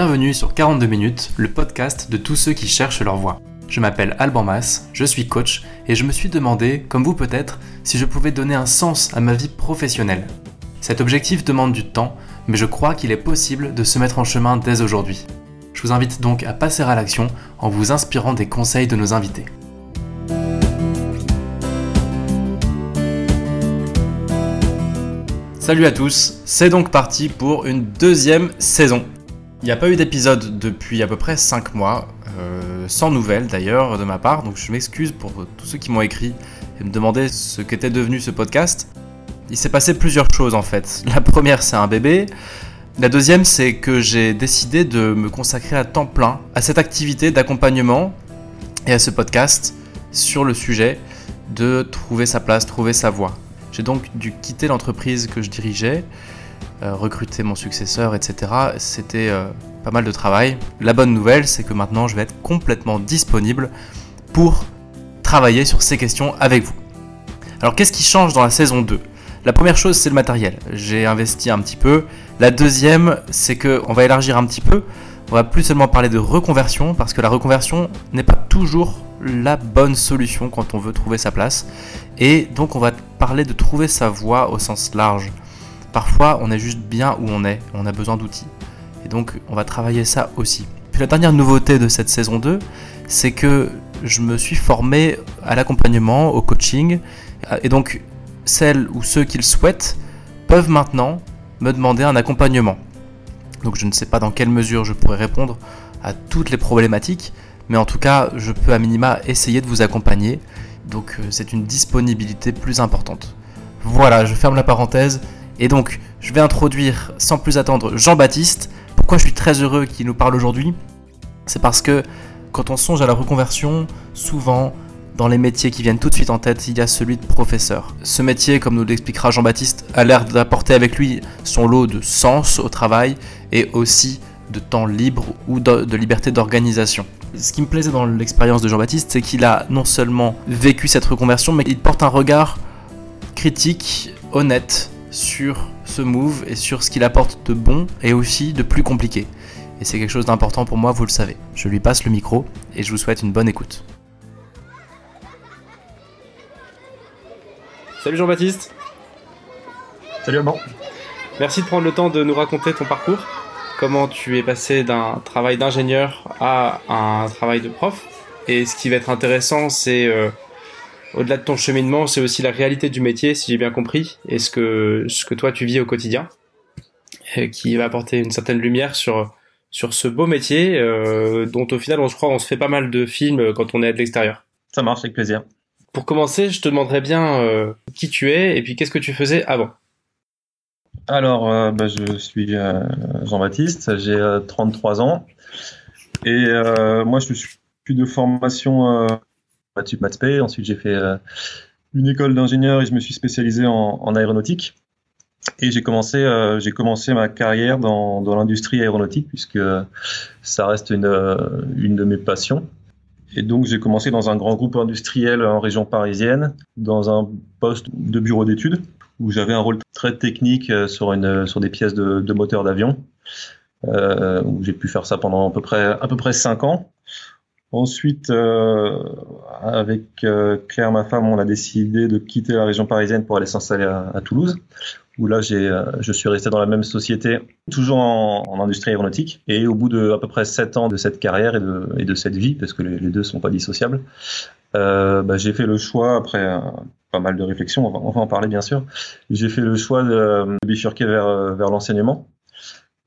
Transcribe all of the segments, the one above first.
Bienvenue sur 42 minutes, le podcast de tous ceux qui cherchent leur voie. Je m'appelle Alban Mas, je suis coach et je me suis demandé, comme vous peut-être, si je pouvais donner un sens à ma vie professionnelle. Cet objectif demande du temps, mais je crois qu'il est possible de se mettre en chemin dès aujourd'hui. Je vous invite donc à passer à l'action en vous inspirant des conseils de nos invités. Salut à tous, c'est donc parti pour une deuxième saison. Il n'y a pas eu d'épisode depuis à peu près 5 mois, euh, sans nouvelles d'ailleurs de ma part, donc je m'excuse pour tous ceux qui m'ont écrit et me demandaient ce qu'était devenu ce podcast. Il s'est passé plusieurs choses en fait. La première c'est un bébé, la deuxième, c'est que j'ai décidé de me consacrer à temps plein à cette activité d'accompagnement et à ce podcast sur le sujet de trouver sa place, trouver sa voie. J'ai donc dû quitter l'entreprise que je dirigeais, recruter mon successeur, etc. C'était euh, pas mal de travail. La bonne nouvelle, c'est que maintenant, je vais être complètement disponible pour travailler sur ces questions avec vous. Alors, qu'est-ce qui change dans la saison 2 la première chose, c'est le matériel. J'ai investi un petit peu. La deuxième, c'est que on va élargir un petit peu. On va plus seulement parler de reconversion parce que la reconversion n'est pas toujours la bonne solution quand on veut trouver sa place. Et donc on va parler de trouver sa voie au sens large. Parfois on est juste bien où on est, on a besoin d'outils. Et donc on va travailler ça aussi. Puis la dernière nouveauté de cette saison 2, c'est que je me suis formé à l'accompagnement, au coaching. Et donc celles ou ceux qui le souhaitent peuvent maintenant me demander un accompagnement. Donc je ne sais pas dans quelle mesure je pourrais répondre à toutes les problématiques, mais en tout cas je peux à minima essayer de vous accompagner. Donc euh, c'est une disponibilité plus importante. Voilà, je ferme la parenthèse. Et donc je vais introduire sans plus attendre Jean-Baptiste. Pourquoi je suis très heureux qu'il nous parle aujourd'hui? C'est parce que quand on songe à la reconversion, souvent dans les métiers qui viennent tout de suite en tête, il y a celui de professeur. Ce métier, comme nous l'expliquera Jean-Baptiste, a l'air d'apporter avec lui son lot de sens au travail et aussi de temps libre ou de, liberté d'organisation. Ce qui me plaisait dans l'expérience de Jean-Baptiste, c'est qu'il a non seulement vécu cette reconversion, mais il porte un regard critique, honnête sur ce move et sur ce qu'il apporte de bon et aussi de plus compliqué. Et c'est quelque chose d'important pour moi, vous le savez. Je lui passe le micro et je vous souhaite une bonne écoute. Salut Jean-Baptiste. Salut Alban. Merci de prendre le temps de nous raconter ton parcours. Comment tu es passé d'un travail d'ingénieur à un travail de prof. Et ce qui va être intéressant, c'est euh, au-delà de ton cheminement, c'est aussi la réalité du métier, si j'ai bien compris, et ce que, ce que toi tu vis au quotidien, qui va apporter une certaine lumière sur, sur ce beau métier, euh, dont au final, on se croit, on se fait pas mal de films quand on est de l'extérieur. Ça marche avec plaisir. Pour commencer, je te demanderais bien euh, qui tu es et puis qu'est-ce que tu faisais avant. Alors, euh, bah, je suis Jean-Baptiste, j'ai 33 ans et moi je suis de formation maths maths Ensuite, j'ai fait une école d'ingénieur et je me suis spécialisé en, aéronautique. Et j'ai commencé, j'ai commencé ma carrière dans, l'industrie aéronautique puisque ça reste une, de mes passions. Et donc j'ai commencé dans un grand groupe industriel en région parisienne, dans un poste de bureau d'études, où j'avais un rôle très technique euh, sur, des pièces de, de moteurs d'avion, euh, où j'ai pu faire ça pendant à peu près, à peu près cinq ans. Ensuite, euh, avec euh, Claire, ma femme, on a décidé de quitter la région parisienne pour aller s'installer à, Toulouse, où là, j'ai, euh, je suis resté dans la même société, toujours en, en, industrie aéronautique. Et au bout de à peu près sept ans de cette carrière et de, et de cette vie, parce que les, les deux sont pas dissociables, euh, bah, j'ai fait le choix après pas mal de réflexions, on va, on va, en parler bien sûr. J'ai fait le choix de, de bifurquer vers, vers l'enseignement.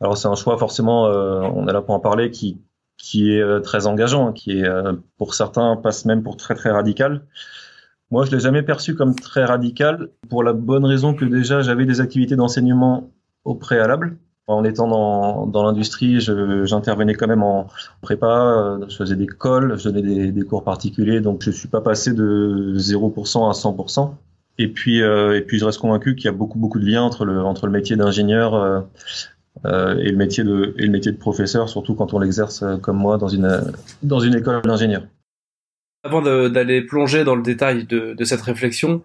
Alors c'est un choix forcément, on est là pour en parler, qui qui est euh, très engageant, qui est euh, pour certains passe même pour très très radical. Moi, je l'ai jamais perçu comme très radical pour la bonne raison que déjà j'avais des activités d'enseignement au préalable. En étant dans, dans l'industrie, j'intervenais quand même en prépa, euh, je faisais des calls, je donnais des, cours particuliers, donc je suis pas passé de 0% à 100%. Et puis, et puis je reste convaincu qu'il y a beaucoup beaucoup de liens entre le entre le métier d'ingénieur euh, et le métier de et le métier de professeur, surtout quand on l'exerce euh, comme moi dans une dans une école d'ingénieur. Avant d'aller plonger dans le détail de, de cette réflexion,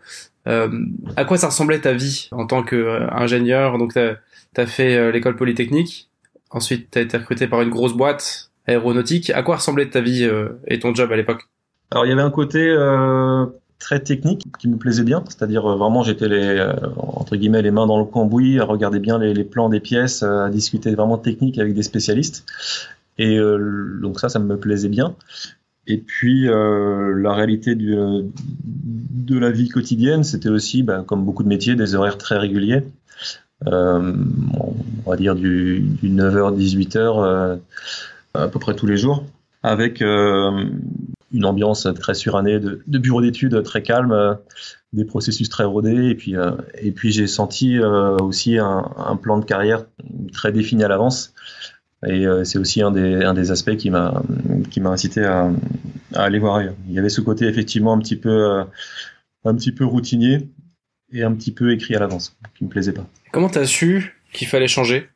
euh, à quoi ça ressemblait ta vie en tant qu'ingénieur? Donc, tu as, fait l'école polytechnique. Ensuite, tu as été recruté par une grosse boîte aéronautique. À quoi ressemblait ta vie et ton job à l'époque? Alors, il y avait un côté très technique qui me plaisait bien, c'est-à-dire vraiment j'étais les entre guillemets les mains dans le cambouis, à regarder bien les, plans des pièces, à discuter vraiment technique avec des spécialistes. Et donc ça, ça me plaisait bien. Et puis euh, la réalité du, de la vie quotidienne, c'était aussi, ben, comme beaucoup de métiers, des horaires très réguliers. Euh, on va dire du, du 9h, 18h euh, à peu près tous les jours, avec euh, une ambiance très surannée de, de bureau d'études très calme, euh, des processus très rodés, et puis, et puis j'ai senti aussi un, un, plan de carrière très défini à l'avance. Et euh, c'est aussi un des, un des aspects qui m'a qui m'a incité à, à, aller voir ailleurs. Il y avait ce côté effectivement un petit peu euh, un petit peu routinier et un petit peu écrit à l'avance qui me plaisait pas. Comment tu as su qu'il fallait changer?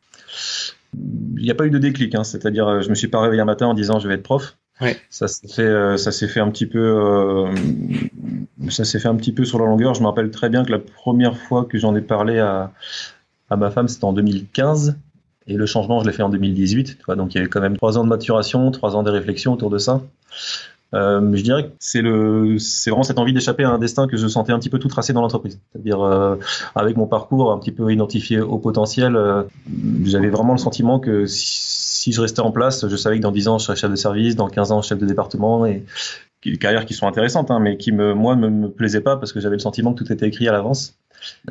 Il n'y a pas eu de déclic, hein, c'est-à-dire euh, je me suis pas réveillé un matin en disant je vais être prof. Ça s'est fait, ça s'est fait un petit peu, euh, ça s'est fait un petit peu sur la longueur. Je me rappelle très bien que la première fois que j'en ai parlé à, à ma femme, c'était en 2015. Et le changement, je l'ai fait en 2018. Tu vois, donc il y avait quand même trois ans de maturation, trois ans de réflexion autour de ça. Euh, je dirais que c'est le, c'est vraiment cette envie d'échapper à un destin que je sentais un petit peu tout tracé dans l'entreprise. C'est-à-dire euh, avec mon parcours un petit peu identifié au potentiel, euh, j'avais vraiment le sentiment que si, je restais en place, je savais que dans 10 ans je serais chef de service, dans 15 ans chef de département et des carrières qui sont intéressantes, hein, mais qui me, moi, me, me plaisaient pas parce que j'avais le sentiment que tout était écrit à l'avance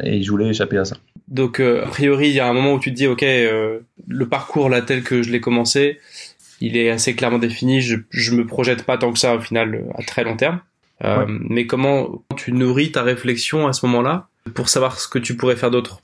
et je voulais échapper à ça. Donc, euh, a priori, il y a un moment où tu te dis, ok, euh, le parcours là tel que je l'ai commencé, il est assez clairement défini. Je, je me projette pas tant que ça au final à très long terme. Euh, ouais. Mais comment tu nourris ta réflexion à ce moment-là pour savoir ce que tu pourrais faire d'autre?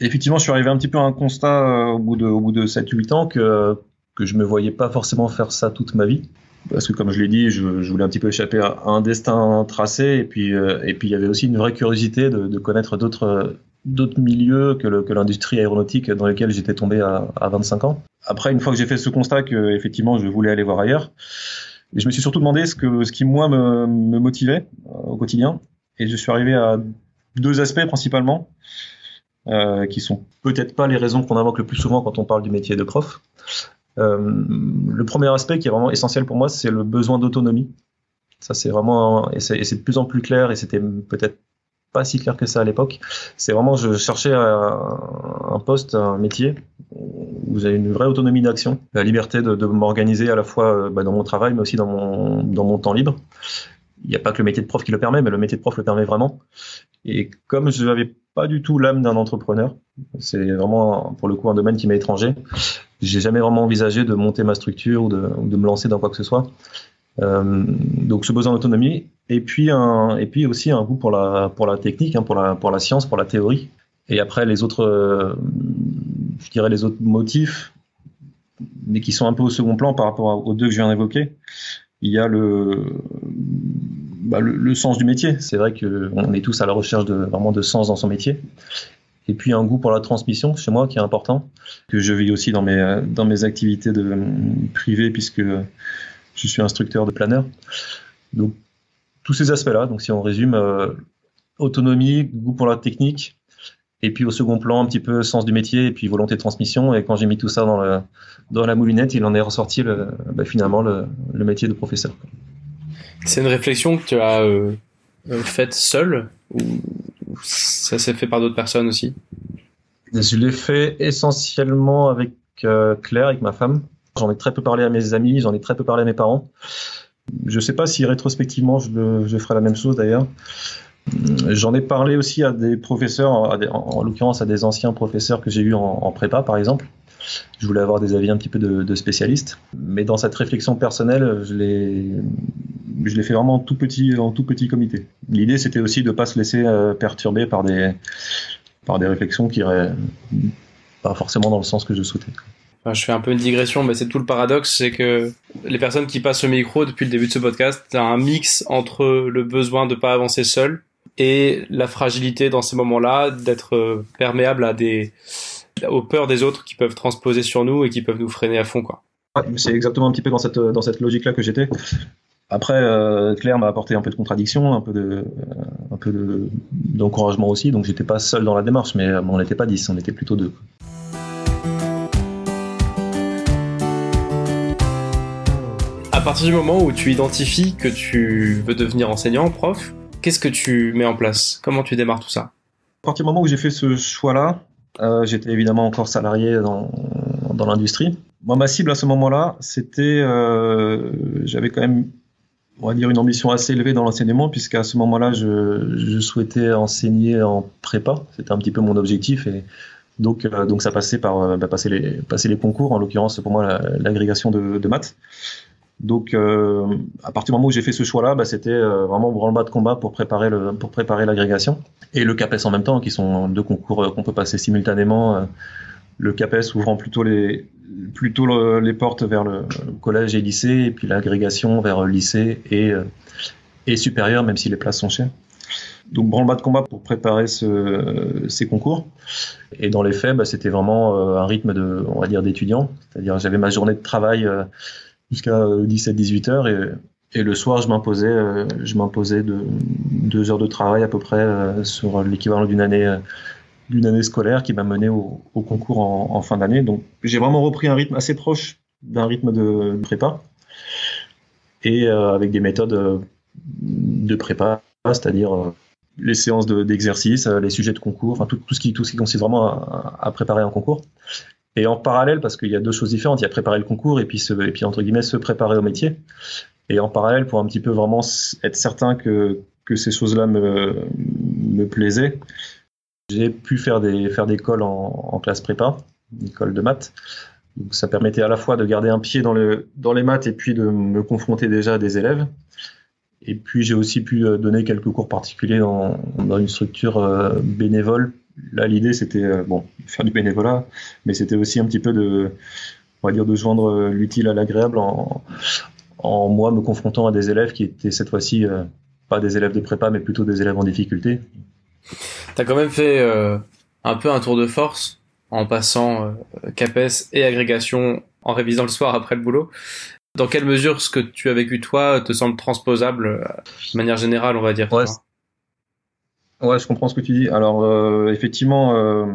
Effectivement, je suis arrivé un petit peu à un constat euh, au bout de, au bout de 7-8 ans que, que je me voyais pas forcément faire ça toute ma vie parce que comme je l'ai dit, je, je, voulais un petit peu échapper à un destin tracé, et puis euh, et puis il y avait aussi une vraie curiosité de, de connaître d'autres d'autres milieux que l'industrie aéronautique dans lesquels j'étais tombé à, à 25 ans. Après, une fois que j'ai fait ce constat que effectivement je voulais aller voir ailleurs, je me suis surtout demandé ce que ce qui moi me, me motivait euh, au quotidien, et je suis arrivé à deux aspects principalement. Euh, qui sont peut-être pas les raisons qu'on invoque le plus souvent quand on parle du métier de prof. Euh, le premier aspect qui est vraiment essentiel pour moi, c'est le besoin d'autonomie. Ça, c'est vraiment, et c'est, de plus en plus clair, et c'était peut-être pas si clair que ça à l'époque. C'est vraiment, je cherchais un, poste, un métier où vous avez une vraie autonomie d'action, la liberté de, m'organiser à la fois bah, dans mon travail, mais aussi dans mon, temps libre. Il n'y a pas que le métier de prof qui le permet, mais le métier de prof le permet vraiment. Et comme je n'avais pas du tout l'âme d'un entrepreneur, c'est vraiment pour le coup un domaine qui m'est étranger. J'ai jamais vraiment envisagé de monter ma structure ou de me lancer dans quoi que ce soit. Euh, donc ce besoin d'autonomie et puis un et puis aussi un goût pour la pour la technique, hein, pour la pour la science, pour la théorie. Et après les autres, euh, je dirais les autres motifs, mais qui sont un peu au second plan par rapport aux deux que je viens d'évoquer. Il y a le bah, le, le, sens du métier. C'est vrai qu'on est tous à la recherche de vraiment de sens dans son métier. Et puis un goût pour la transmission chez moi qui est important, que je vis aussi dans mes, dans mes activités de, privées puisque je suis instructeur de planeur. Donc tous ces aspects-là, donc si on résume, euh, autonomie, goût pour la technique, et puis au second plan un petit peu sens du métier et puis volonté de transmission. Et quand j'ai mis tout ça dans, le, dans la moulinette, il en est ressorti le, bah, finalement le, le métier de professeur. C'est une réflexion que tu as euh, faite seule ou ça s'est fait par d'autres personnes aussi? Je l'ai fait essentiellement avec euh, Claire, avec ma femme. J'en ai très peu parlé à mes amis, j'en ai très peu parlé à mes parents. Je ne sais pas si rétrospectivement je, le, ferai la même chose d'ailleurs. J'en ai parlé aussi à des professeurs, en, en l'occurrence à des anciens professeurs que j'ai eus en, prépa par exemple. Je voulais avoir des avis un petit peu de, spécialistes. Mais dans cette réflexion personnelle, je l'ai, fait vraiment en tout petit, en tout petit comité. L'idée, c'était aussi de ne pas se laisser euh, perturber par des, par des réflexions qui iraient pas forcément dans le sens que je souhaitais. Je fais un peu une digression, mais c'est tout le paradoxe, c'est que les personnes qui passent au micro depuis le début de ce podcast, t'as un mix entre le besoin de pas avancer seul et la fragilité dans ces moments-là d'être euh, perméable à des aux peurs des autres qui peuvent transposer sur nous et qui peuvent nous freiner à fond quoi. C'est exactement un petit peu dans cette dans cette logique là que j'étais. Après, euh, Claire m'a apporté un peu de contradiction, un peu de, un peu de, d'encouragement aussi. Donc, j'étais pas seul dans la démarche, mais on n'était pas 10, on était plutôt deux. Partir du moment où tu identifies que tu veux devenir enseignant, prof, qu'est-ce que tu mets en place? Comment tu démarres tout ça? À partir du moment où j'ai fait ce choix-là, euh, j'étais évidemment encore salarié dans, dans l'industrie. Moi, ma cible à ce moment-là, c'était, euh, j'avais quand même, on va dire, une ambition assez élevée dans l'enseignement, puisqu'à ce moment-là, je, souhaitais enseigner en prépa. C'était un petit peu mon objectif, et donc, euh, donc ça passait par bah, passer, les, passer les concours, en l'occurrence pour moi l'agrégation de, maths. Donc, euh, à partir du moment où j'ai fait ce choix-là, bah, c'était euh, vraiment branle-bas de combat pour préparer le, pour préparer l'agrégation et le CAPES en même temps, qui sont deux concours qu'on peut passer simultanément le CAPES ouvrant plutôt les, plutôt les portes vers le collège et lycée, et puis l'agrégation vers lycée et, euh, et supérieur, même si les places sont chères. Donc branle-bas de combat pour préparer ce, ces concours. Et dans les faits, bah, c'était vraiment euh, un rythme de, on va dire, d'étudiant. C'est-à-dire j'avais ma journée de travail euh, jusqu'à 17-18 heures et, et le soir je m'imposais, je m'imposais de deux heures de travail à peu près sur l'équivalent d'une année d'une année scolaire qui m'a mené au, concours en, fin d'année. Donc j'ai vraiment repris un rythme assez proche d'un rythme de, prépa et euh, avec des méthodes euh, de prépa, c'est-à-dire euh, les séances d'exercice, les sujets de concours, enfin tout, tout, ce qui, tout ce qui consiste vraiment à, préparer un concours. Et en parallèle, parce qu'il y a deux choses différentes, il y a préparer le concours et puis, se, et puis entre guillemets se préparer au métier. Et en parallèle, pour un petit peu vraiment être certain que, que ces choses-là me, me plaisaient, j'ai pu faire des faire des cols en, classe prépa, une école de maths. Donc ça permettait à la fois de garder un pied dans le dans les maths et puis de me confronter déjà à des élèves. Et puis j'ai aussi pu euh, donner quelques cours particuliers dans, dans une structure euh, bénévole. Là l'idée c'était euh, bon faire du bénévolat, mais c'était aussi un petit peu de on va dire de joindre l'utile à l'agréable en, en moi me confrontant à des élèves qui étaient cette fois-ci pas des élèves de prépa mais plutôt des élèves en difficulté T'as quand même fait euh, un peu un tour de force en passant euh, CAPES et agrégation en révisant le soir après le boulot. Dans quelle mesure ce que tu as vécu toi te semble transposable euh, de manière générale, on va dire Ouais, ouais je comprends ce que tu dis. Alors effectivement,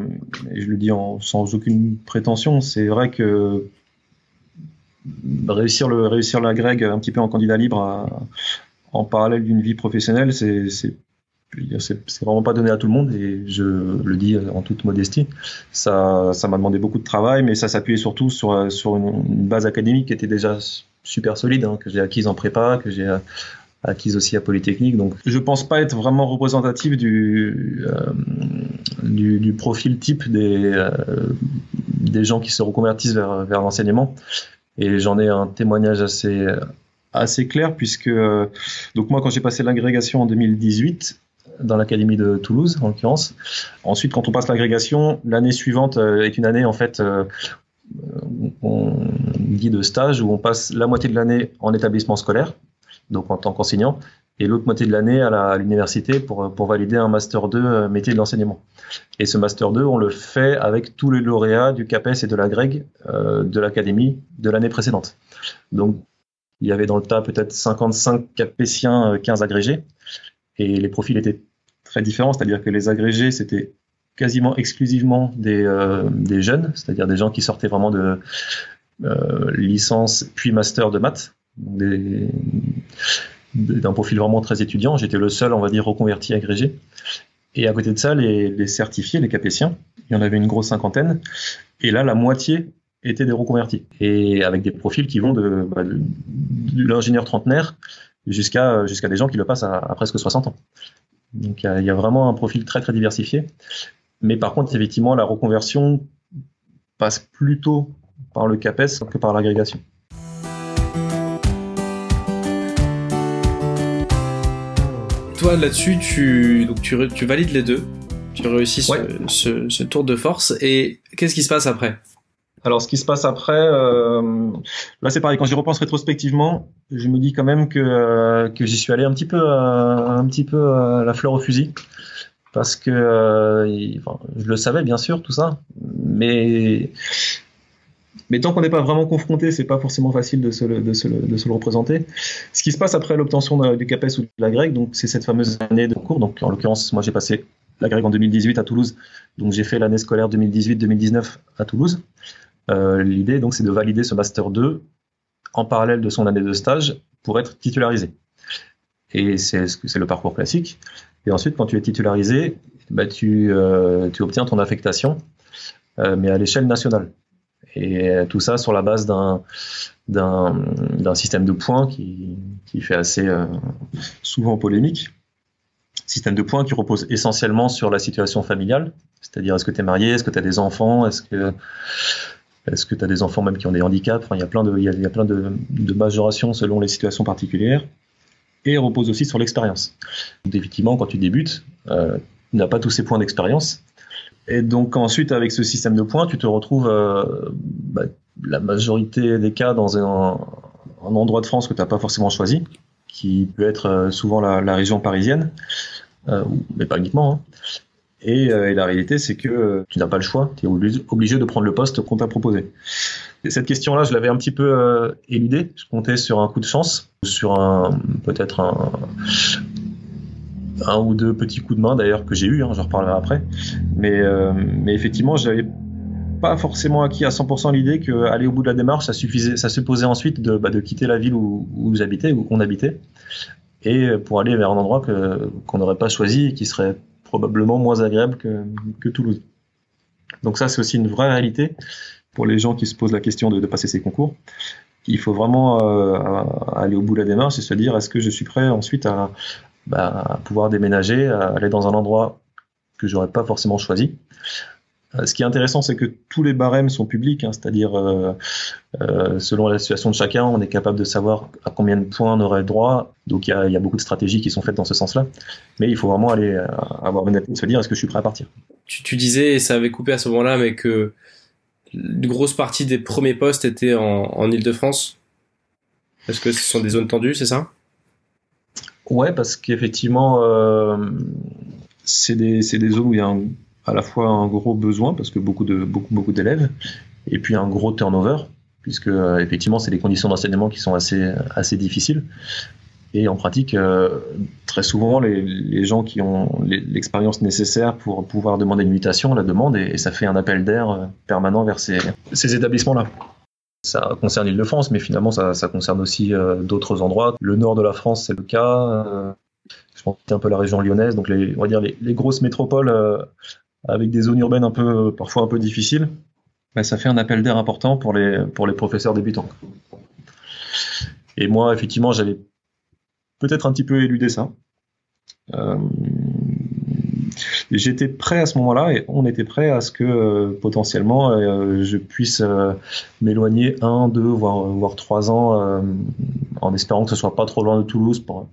et je le dis en, sans aucune prétention, c'est vrai que réussir le réussir la greg un petit peu en candidat libre en parallèle d'une vie professionnelle, c'est c'est vraiment pas donné à tout le monde et je le dis en toute modestie. Ça, ça m'a demandé beaucoup de travail, mais ça s'appuyait surtout sur, sur une, base académique qui était déjà super solide, hein, que j'ai acquise en prépa, que j'ai acquise aussi à Polytechnique. Donc, je pense pas être vraiment représentatif du, euh, du, profil type des, euh, des gens qui se reconvertissent vers, vers l'enseignement. Et j'en ai un témoignage assez assez clair puisque donc moi quand j'ai passé l'agrégation en 2018 dans l'académie de Toulouse en l'occurrence. Ensuite, quand on passe l'agrégation, l'année suivante euh, est une année en fait euh, on dit de stage où on passe la moitié de l'année en établissement scolaire, donc en tant qu'enseignant, et l'autre moitié de l'année à l'université pour, pour valider un master 2 euh, métier de l'enseignement. Et ce master 2, on le fait avec tous les lauréats du CAPES et de la GREG de l'académie de l'année précédente. Donc il y avait dans le tas peut-être 55 capétiens, 15 agrégés, et les profils étaient très différents, c'est-à-dire que les agrégés, c'était quasiment exclusivement des, euh, des jeunes, c'est-à-dire des gens qui sortaient vraiment de euh, licence puis master de maths, d'un profil vraiment très étudiant. J'étais le seul, on va dire, reconverti agrégé. Et à côté de ça, les, certifiés, les capétiens, il y en avait une grosse cinquantaine. Et là, la moitié étaient des reconvertis. Et avec des profils qui vont de, bah, l'ingénieur trentenaire jusqu'à des gens qui le passent à, presque 60 ans. Donc il y, a vraiment un profil très très diversifié. Mais par contre, effectivement, la reconversion passe plutôt par le CAPES que par l'agrégation. Toi, là-dessus, tu, donc tu, tu, valides les deux. Tu réussis ce, ce tour de force. Et qu'est-ce qui se passe après? Alors, ce qui se passe après, euh, là, c'est pareil. Quand j'y repense rétrospectivement, je me dis quand même que, euh, que j'y suis allé un petit peu, euh, un petit peu à la fleur au fusil, parce que je le savais bien sûr tout ça, mais mais tant qu'on n'est pas vraiment confronté, c'est pas forcément facile de se, le, représenter. Ce qui se passe après l'obtention du CAPES ou de la GREC, donc c'est cette fameuse année de cours. Donc en l'occurrence, moi j'ai passé la GREC en 2018 à Toulouse, donc j'ai fait l'année scolaire 2018-2019 à Toulouse. Euh, l'idée, donc, c'est de valider ce Master 2 en parallèle de son année de stage pour être titularisé. Et c'est le parcours classique. Et ensuite, quand tu es titularisé, bah, tu, euh, tu obtiens ton affectation, euh, mais à l'échelle nationale. Et tout ça sur la base d'un d'un système de points qui, qui fait assez euh, souvent polémique. Système de points qui repose essentiellement sur la situation familiale, c'est-à-dire est-ce que tu es marié, est-ce que tu as des enfants, est-ce que est-ce que tu as des enfants même qui ont des handicaps? Il y a plein, de, il y a, plein de, de majorations selon les situations particulières et repose aussi sur l'expérience. Effectivement, quand tu débutes, euh, tu n'as pas tous ces points d'expérience. Et donc ensuite, avec ce système de points, tu te retrouves euh, bah, la majorité des cas dans un, endroit de France que tu n'as pas forcément choisi, qui peut être euh, souvent la, région parisienne, euh, mais pas uniquement. Hein. Et, et, la réalité, c'est que tu n'as pas le choix, tu es obligé de prendre le poste qu'on t'a proposé. Cette question-là, je l'avais un petit peu éludée. Je comptais sur un coup de chance, sur peut-être un, un ou deux petits coups de main d'ailleurs que j'ai eu, hein, j'en reparlerai après. Mais, euh, mais effectivement, j'avais pas forcément acquis à 100% l'idée qu'aller au bout de la démarche, ça suffisait, ça supposait ensuite de, bah, de quitter la ville où, où j'habitais, où on habitait, et pour aller vers un endroit que, qu'on n'aurait pas choisi et qui serait probablement moins agréable que, que Toulouse. Donc ça, c'est aussi une vraie réalité pour les gens qui se posent la question de, de passer ces concours. Il faut vraiment euh, aller au bout de la démarche et se dire est-ce que je suis prêt ensuite à, bah, pouvoir déménager, à aller dans un endroit que j'aurais pas forcément choisi. Euh, ce qui est intéressant, c'est que tous les barèmes sont publics, hein, c'est-à-dire euh, euh, selon la situation de chacun, on est capable de savoir à combien de points on aurait droit. Donc il y a, beaucoup de stratégies qui sont faites dans ce sens-là, mais il faut vraiment aller euh, avoir une se dire est-ce que je suis prêt à partir? Tu, disais, et ça avait coupé à ce moment-là, mais que une grosse partie des premiers postes étaient en, en Ile-de-France. Est-ce que ce sont des zones tendues, c'est ça? Ouais, parce qu'effectivement, euh, c'est des, des, zones où il y a à la fois un gros besoin, parce que beaucoup de beaucoup beaucoup d'élèves, et puis un gros turnover, puisque euh, effectivement, c'est des conditions d'enseignement qui sont assez assez difficiles. Et en pratique, euh, très souvent, les, les, gens qui ont l'expérience nécessaire pour pouvoir demander une mutation la demandent, et, et ça fait un appel d'air permanent vers ces, ces établissements-là. Ça concerne l'Île-de-France, mais finalement, ça, concerne aussi euh, d'autres endroits. Le nord de la France, c'est le cas. Euh, je pense que un peu la région lyonnaise, donc les, on va dire les, grosses métropoles euh, avec des zones urbaines un peu, parfois un peu difficiles. Ça fait un appel d'air important pour les, professeurs débutants. Et moi, effectivement, j'avais peut-être un petit peu éludé ça. J'étais prêt à ce moment-là et on était prêt à ce que euh, potentiellement euh, je puisse euh, m'éloigner un, deux, voire, voire trois ans euh, en espérant que ce soit pas trop loin de Toulouse pour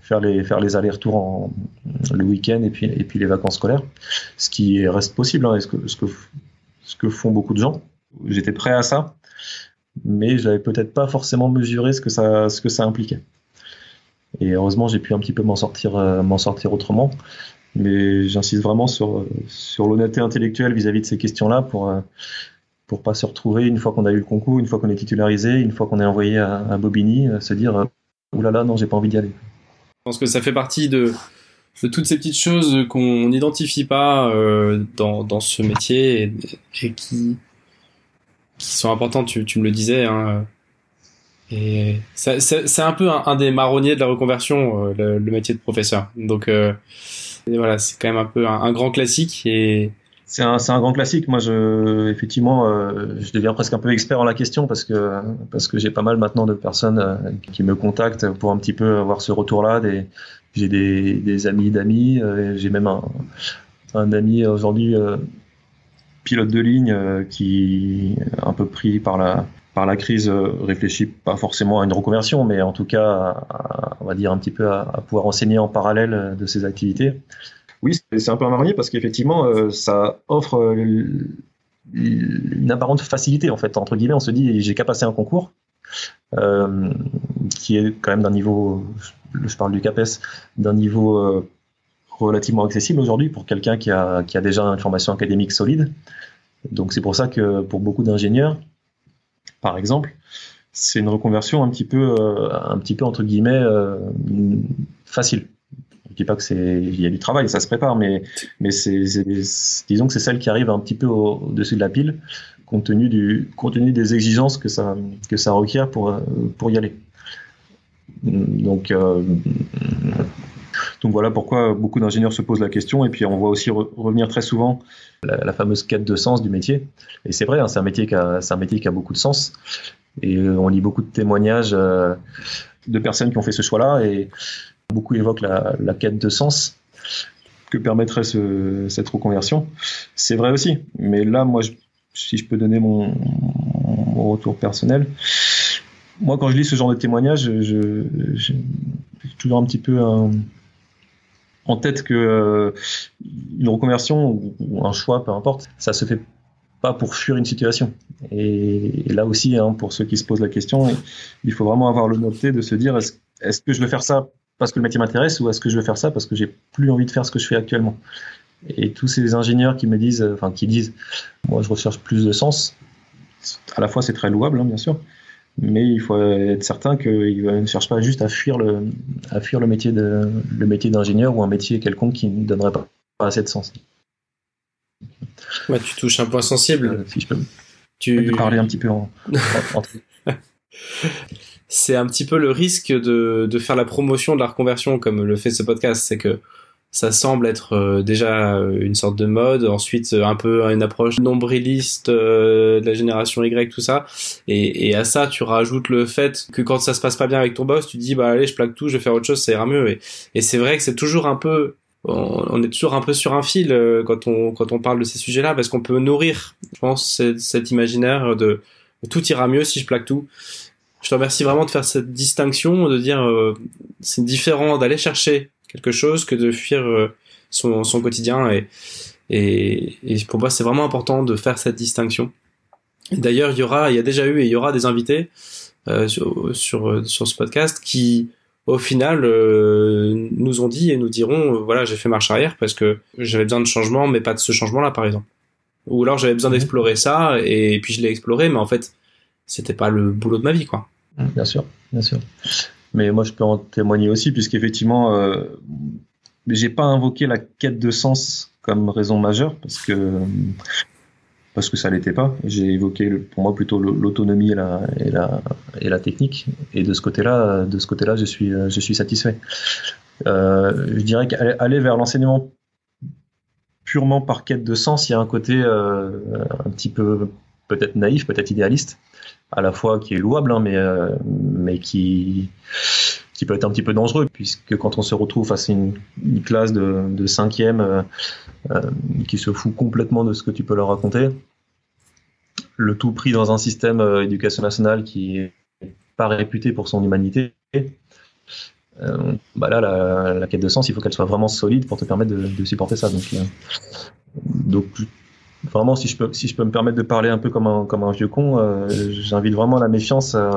faire les, faire les allers-retours en, le week-end et puis, et puis les vacances scolaires. Ce qui reste possible, hein, ce, que, ce, que, ce que font beaucoup de gens. J'étais prêt à ça, mais je n'avais peut-être pas forcément mesuré ce que ça, ce que ça impliquait. Et heureusement, j'ai pu un petit peu m'en sortir, m'en sortir autrement mais j'insiste vraiment sur, sur l'honnêteté intellectuelle vis-à-vis de ces questions-là pour pour pas se retrouver une fois qu'on a eu le concours, une fois qu'on est titularisé, une fois qu'on est envoyé à, à Bobigny, se dire oulala non j'ai pas envie d'y aller. Je pense que ça fait partie de, de toutes ces petites choses qu'on n'identifie pas euh, dans, dans ce métier et, qui, qui sont importantes. Tu, me le disais. Hein, c'est un peu un, des marronniers de la reconversion, euh, le, métier de professeur. Donc euh, voilà, c'est quand même un peu un, grand classique et c'est un, un, grand classique. Moi, je, effectivement, euh, je deviens presque un peu expert en la question parce que parce que j'ai pas mal maintenant de personnes euh, qui me contactent pour un petit peu avoir ce retour-là. J'ai des, des amis d'amis. Euh, j'ai même un, un ami aujourd'hui pilote de ligne qui est un peu pris par la par la crise réfléchit pas forcément à une reconversion, mais en tout cas, on va dire un petit peu à, pouvoir enseigner en parallèle de ses activités. Oui, c'est un peu un marronnier parce qu'effectivement, euh, ça offre euh, une apparente facilité en fait. Entre guillemets, on se dit j'ai qu'à passer un concours euh, qui est quand même d'un niveau, je parle du CAPES, d'un niveau relativement accessible aujourd'hui pour quelqu'un qui a déjà une formation académique solide. Donc c'est pour ça que pour beaucoup d'ingénieurs, par exemple, c'est une reconversion un petit peu, euh, un petit peu entre guillemets euh, facile. Je dis pas que c'est, il y a du travail, ça se prépare, mais mais c'est, disons que c'est celle qui arrive un petit peu au-dessus de la pile compte tenu, du, compte des exigences que ça, que ça requiert pour, pour y aller. Donc, donc voilà pourquoi beaucoup d'ingénieurs se posent la question. Et puis on voit aussi revenir très souvent la, fameuse quête de sens du métier. Et c'est vrai, hein, c'est un métier qui a, un métier a beaucoup de sens. Et on lit beaucoup de témoignages de personnes qui ont fait ce choix-là et beaucoup évoquent la, quête de sens que permettrait ce, cette reconversion. C'est vrai aussi, mais là, moi, si je peux donner mon, retour personnel, moi, quand je lis ce genre de témoignages, je, j'ai toujours un petit peu en tête que euh, une reconversion ou, un choix, peu importe, ça se fait pas pour fuir une situation. Et, là aussi, hein, pour ceux qui se posent la question, il faut vraiment avoir l'honnêteté de se dire est-ce, que je veux faire ça parce que le métier m'intéresse ou est-ce que je veux faire ça parce que j'ai plus envie de faire ce que je fais actuellement? Et tous ces ingénieurs qui me disent, enfin qui disent, moi je recherche plus de sens. À la fois c'est très louable, hein, bien sûr, mais il faut être certain qu'ils ne cherchent pas juste à fuir le, à fuir le métier de, le métier d'ingénieur ou un métier quelconque qui ne donnerait pas, assez de sens. Ouais, tu touches un point sensible. Euh, si je peux, tu... parler un petit peu en, c'est un petit peu le risque de, de, faire la promotion de la reconversion comme le fait ce podcast, c'est que ça semble être euh, déjà une sorte de mode, ensuite euh, un peu une approche nombriliste euh, de la génération Y, tout ça, et, et, à ça tu rajoutes le fait que quand ça se passe pas bien avec ton boss, tu dis bah allez je plaque tout, je vais faire autre chose, ça ira mieux, et, et c'est vrai que c'est toujours un peu on, est toujours un peu sur un fil quand on quand on parle de ces sujets-là parce qu'on peut nourrir, je pense, cet, imaginaire de tout ira mieux si je plaque tout. Je te remercie vraiment de faire cette distinction, de dire euh, c'est différent d'aller chercher quelque chose que de fuir euh, son, son, quotidien et, et, et, pour moi c'est vraiment important de faire cette distinction. D'ailleurs il y aura, il y a déjà eu et il y aura des invités euh, sur, sur, sur ce podcast qui au final euh, nous ont dit et nous diront euh, voilà j'ai fait marche arrière parce que j'avais besoin de changement mais pas de ce changement là par exemple ou alors j'avais besoin mhm. d'explorer ça et puis je l'ai exploré mais en fait c'était pas le boulot de ma vie quoi bien sûr, bien sûr. Mais moi, je peux en témoigner aussi, puisqu'effectivement, euh, j'ai pas invoqué la quête de sens comme raison majeure, parce que parce que ça l'était pas. J'ai évoqué pour moi plutôt l'autonomie et la, et la, et la technique. Et de ce côté-là, de ce côté-là, je suis je suis satisfait. Euh, je dirais qu'aller vers l'enseignement purement par quête de sens, il y a un côté euh, un petit peu peut-être naïf, peut-être idéaliste, à la fois qui est louable, hein, mais, euh, mais qui, qui peut être un petit peu dangereux, puisque quand on se retrouve face à une, classe de, de cinquième euh, euh, qui se fout complètement de ce que tu peux leur raconter, le tout pris dans un système éducation nationale qui est pas réputé pour son humanité, bah là, la, la, quête de sens, il faut qu'elle soit vraiment solide pour te permettre de, de supporter ça. Donc, donc vraiment, si je peux, si je peux me permettre de parler un peu comme un, vieux con, euh, j'invite vraiment à la méfiance euh,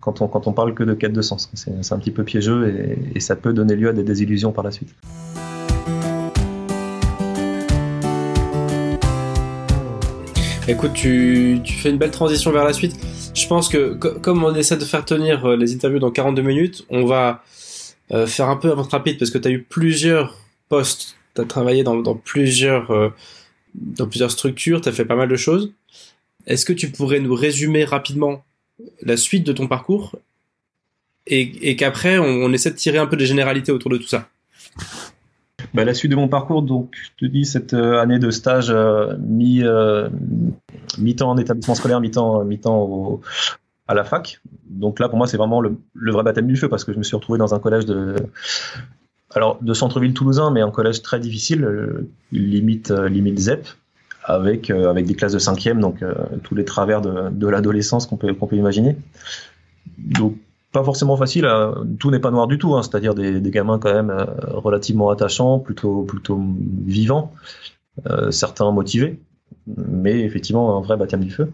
quand, on, quand on parle que de quête de sens. C'est un petit peu piégeux et, ça peut donner lieu à des désillusions par la suite. Écoute, tu, fais une belle transition vers la suite. Je pense que comme on essaie de faire tenir euh, les interviews dans 42 minutes, on va faire un peu avant rapide parce que tu as eu plusieurs postes, tu as travaillé dans plusieurs dans plusieurs structures, tu as fait pas mal de choses. Est-ce que tu pourrais nous résumer rapidement la suite de ton parcours et, qu'après on, essaie de tirer un peu des généralités autour de tout ça? Bah, la suite de mon parcours, donc je te dis cette euh, année de stage euh, mi euh, mi-temps en établissement scolaire, mi-temps mi-temps à la fac. Donc là pour moi c'est vraiment le, le, vrai baptême du feu parce que je me suis retrouvé dans un collège de alors de centre-ville toulousain, mais un collège très difficile, euh, limite euh, limite ZEP, avec euh, avec des classes de cinquième, donc tous les travers de, l'adolescence qu'on peut qu'on peut imaginer. Donc pas forcément facile. tout n'est pas noir du tout, hein, c'est-à-dire des, des, gamins quand même relativement attachants, plutôt plutôt vivants, certains motivés, mais effectivement un vrai baptême du feu.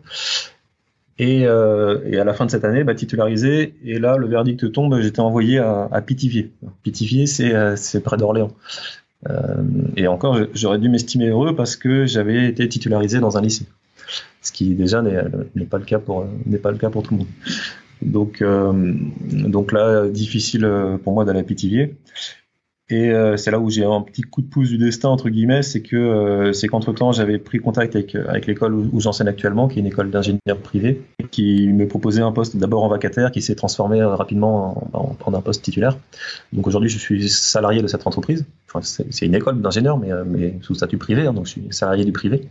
Et, euh, et, à la fin de cette année, bah, titularisé. Et là, le verdict tombe, j'étais envoyé à, à Pithiviers. Pithiviers, c'est, euh, près d'Orléans. Euh, et encore, j'aurais dû m'estimer heureux parce que j'avais été titularisé dans un lycée. Ce qui déjà n'est, pas le cas pour n'est pas le cas pour tout le monde. Donc euh, donc là, difficile pour moi d'aller à Pithiviers. Et euh, c'est là où j'ai un petit coup de pouce du destin entre guillemets, c'est que euh, c'est qu'entre temps j'avais pris contact avec, avec l'école où, j'enseigne actuellement, qui est une école d'ingénieurs privés, qui me proposait un poste d'abord en vacataire, qui s'est transformé rapidement en, en, un poste titulaire. Donc aujourd'hui je suis salarié de cette entreprise. C'est une école d'ingénieurs, mais, sous statut privé, hein, donc je suis salarié du privé.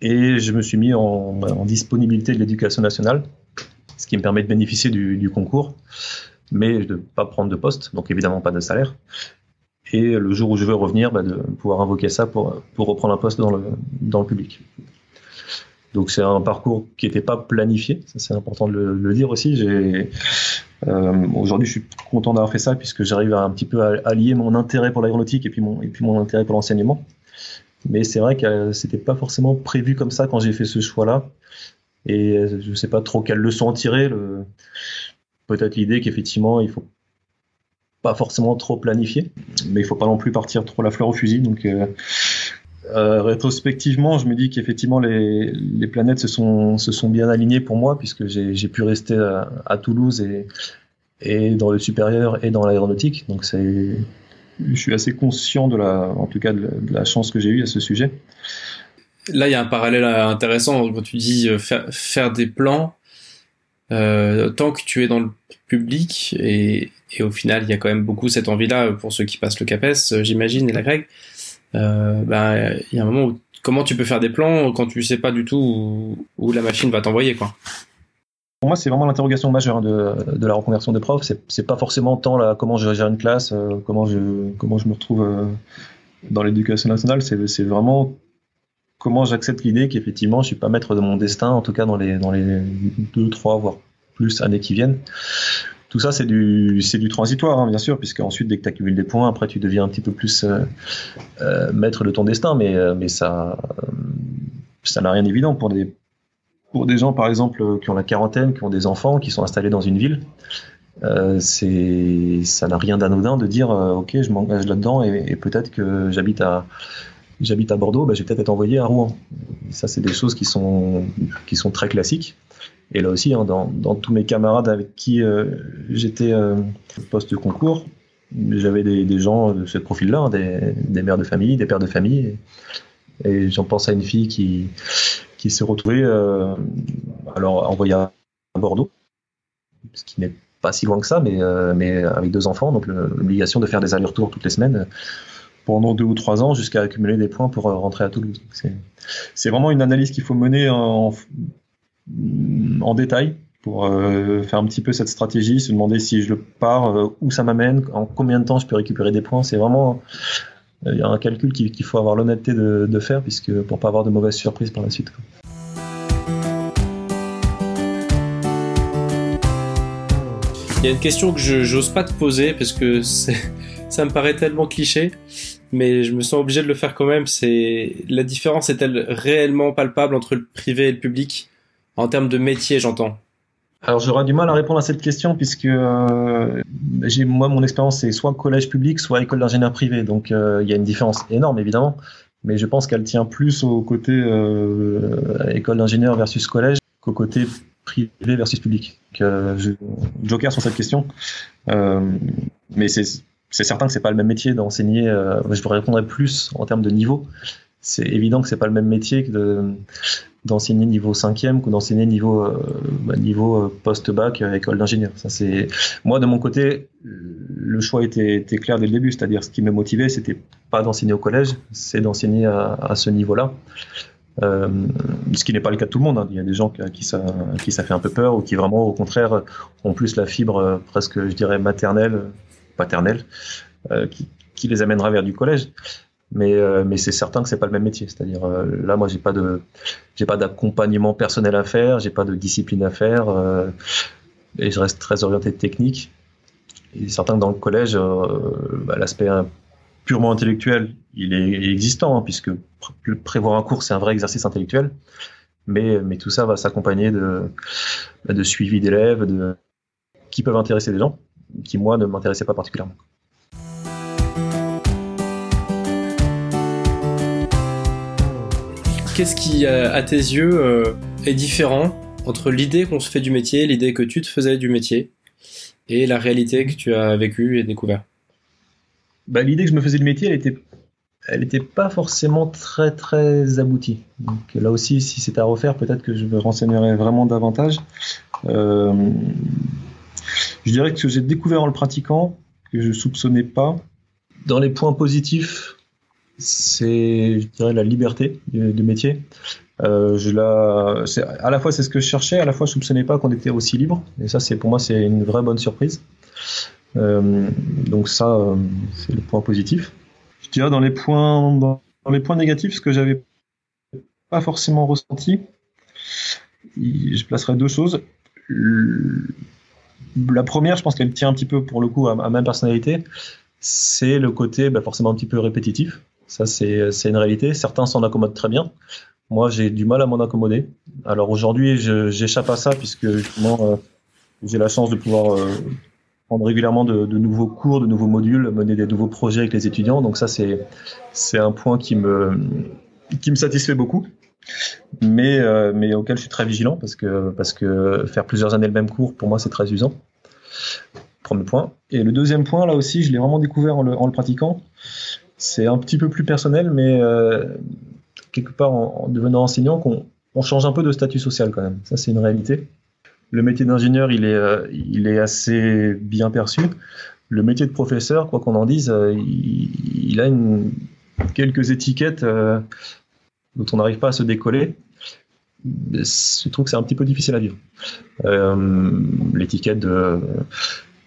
Et je me suis mis en, disponibilité de l'éducation nationale, ce qui me permet de bénéficier du concours mais de ne pas prendre de poste, donc évidemment pas de salaire. Et le jour où je veux revenir, bah, de pouvoir invoquer ça pour, pour reprendre un poste dans le, dans le public. Donc c'est un parcours qui n'était pas planifié, c'est important de le, dire aussi. Euh, aujourd'hui je suis content d'avoir fait ça puisque j'arrive à un petit peu à allier mon intérêt pour l'aéronautique et puis mon et puis mon intérêt pour l'enseignement. Mais c'est vrai que c'était pas forcément prévu comme ça quand j'ai fait ce choix-là. Et je sais pas trop quelle leçon en tirer. Peut-être l'idée qu'effectivement, il faut pas forcément trop planifier, mais il faut pas non plus partir trop la fleur au fusil. Donc, euh, euh, rétrospectivement, je me dis qu'effectivement les, planètes se sont, bien alignées pour moi puisque j'ai pu rester à, Toulouse et, dans le supérieur et dans l'aéronautique. Donc je suis assez conscient de la, en tout cas de la, chance que j'ai eue à ce sujet. Là, il y a un parallèle intéressant quand tu dis euh, faire des plans. Euh, tant que tu es dans le public et, au final il y a quand même beaucoup cette envie-là pour ceux qui passent le CAPES, euh, j'imagine, et la grecque. Euh, bah, il y a un moment où comment tu peux faire des plans quand tu sais pas du tout où, la machine va t'envoyer quoi? Pour moi, c'est vraiment l'interrogation majeure hein, de, la reconversion de prof. C'est pas forcément tant là, comment je gère une classe, euh, comment je comment je me retrouve dans l'éducation nationale. C'est vraiment comment j'accepte l'idée qu'effectivement je suis pas maître de mon destin, en tout cas dans les dans les deux, trois voire plus années qui viennent. Tout ça c'est du du transitoire hein, bien sûr, puisque ensuite dès que tu accumules des points, après tu deviens un petit peu plus euh, euh, maître de ton destin, mais euh, mais ça ça n'a rien d'évident pour des pour des gens par exemple qui ont la quarantaine, qui ont des enfants, qui sont installés dans une ville. Ça n'a rien d'anodin de dire ok je m'engage là-dedans et peut-être que j'habite à j'habite à Bordeaux, bah, je vais peut-être être envoyé à Rouen. ça, c'est des choses qui sont, qui sont très classiques. Et là aussi, hein, dans, dans, tous mes camarades avec qui euh, j'étais euh, poste de concours, j'avais des, des, gens de ce profil-là, hein, des, des, mères de famille, des pères de famille. Et, j'en pense à une fille qui, qui s'est retrouvée euh, alors envoyée à Bordeaux, ce qui n'est pas si loin que ça, mais, euh, mais avec deux enfants, donc l'obligation de faire des allers-retours toutes les semaines pendant deux ou trois ans jusqu'à accumuler des points pour euh, rentrer à Toulouse. C'est vraiment une analyse qu'il faut mener en, détail pour euh, faire un petit peu cette stratégie, se demander si je pars, euh, où ça m'amène, en combien de temps je peux récupérer des points. C'est vraiment a un calcul qu'il faut avoir l'honnêteté de, faire puisque pour pas avoir de mauvaises surprises par la suite. Il y a une question que je j'ose pas te poser parce que c'est ça me paraît tellement cliché, mais je me sens obligé de le faire quand même. C'est la différence est-elle réellement palpable entre le privé et le public? En termes de métier, j'entends. Alors j'aurais du mal à répondre à cette question puisque euh, j'ai moi mon expérience c'est soit collège public soit école d'ingénieur privé donc euh, il y a une différence énorme évidemment mais je pense qu'elle tient plus au côté euh, école d'ingénieur versus collège qu'au côté privé versus public. Joker sur cette question mais c'est c'est certain que c'est pas le même métier d'enseigner. Euh, je vous répondrai plus en termes de niveau. C'est évident que c'est pas le même métier que d'enseigner niveau 5e que d'enseigner niveau euh, bah, niveau euh, post-bac à école d'ingénieur. Ça c'est moi de mon côté le choix était, clair dès le début, c'est-à-dire ce qui me motivait c'était pas d'enseigner au collège, c'est d'enseigner à, ce niveau-là. Ce qui n'est pas le cas de tout le monde. Hein. Il y a des gens qui ça, qui ça fait un peu peur ou qui vraiment, au contraire, ont plus la fibre presque, je dirais, maternelle paternelle euh, qui, les amènera vers du collège. Mais, euh, mais c'est certain que c'est pas le même métier. C'est-à-dire euh, là, moi, j'ai pas de j'ai pas d'accompagnement personnel à faire, j'ai pas de discipline à faire, et je reste très orienté technique. Et c'est certain que dans le collège, bah, l'aspect purement intellectuel, il est, existant, hein, puisque prévoir un cours, c'est un vrai exercice intellectuel. Mais, mais tout ça va s'accompagner de, de suivi d'élèves, de, qui peuvent intéresser des gens qui moi ne m'intéressait pas particulièrement. Qu'est-ce qui, euh, à tes yeux, euh, est différent entre l'idée qu'on se fait du métier, l'idée que tu te faisais du métier, et la réalité que tu as vécue et découvert? Bah, l'idée que je me faisais du métier, elle était, elle n'était pas forcément très très aboutie. Donc là aussi, si c'était à refaire, peut-être que je me renseignerais vraiment davantage. Euh, je dirais que ce que j'ai découvert en le pratiquant, que je soupçonnais pas, dans les points positifs, c'est, je dirais, la liberté du, métier. Euh, je la, à la fois c'est ce que je cherchais, à la fois je soupçonnais pas qu'on était aussi libre. Et ça, c'est pour moi, c'est une vraie bonne surprise. Euh, donc ça, euh, c'est le point positif. Je dirais dans les points, dans, les points négatifs, ce que j'avais pas forcément ressenti, je placerai deux choses. La première, je pense qu'elle tient un petit peu pour le coup à, ma personnalité, c'est le côté bah, forcément un petit peu répétitif. Ça, c'est une réalité. Certains s'en accommodent très bien. Moi, j'ai du mal à m'en accommoder. Alors aujourd'hui, j'échappe à ça puisque justement, euh, j'ai la chance de pouvoir euh, prendre régulièrement de, nouveaux cours, de nouveaux modules, mener des nouveaux projets avec les étudiants. Donc ça, c'est c'est un point qui me qui me satisfait beaucoup, mais euh, mais auquel je suis très vigilant parce que faire plusieurs années le même cours, pour moi, c'est très usant. Premier point. Et le deuxième point, là aussi, je l'ai vraiment découvert en le, pratiquant. C'est un petit peu plus personnel, mais euh, quelque part en, devenant enseignant, qu'on on change un peu de statut social quand même. Ça, c'est une réalité le métier d'ingénieur, il est, euh, assez bien perçu. Le métier de professeur, quoi qu'on en dise, il, a quelques étiquettes dont on n'arrive pas à se décoller. Je trouve que c'est un petit peu difficile à vivre. L'étiquette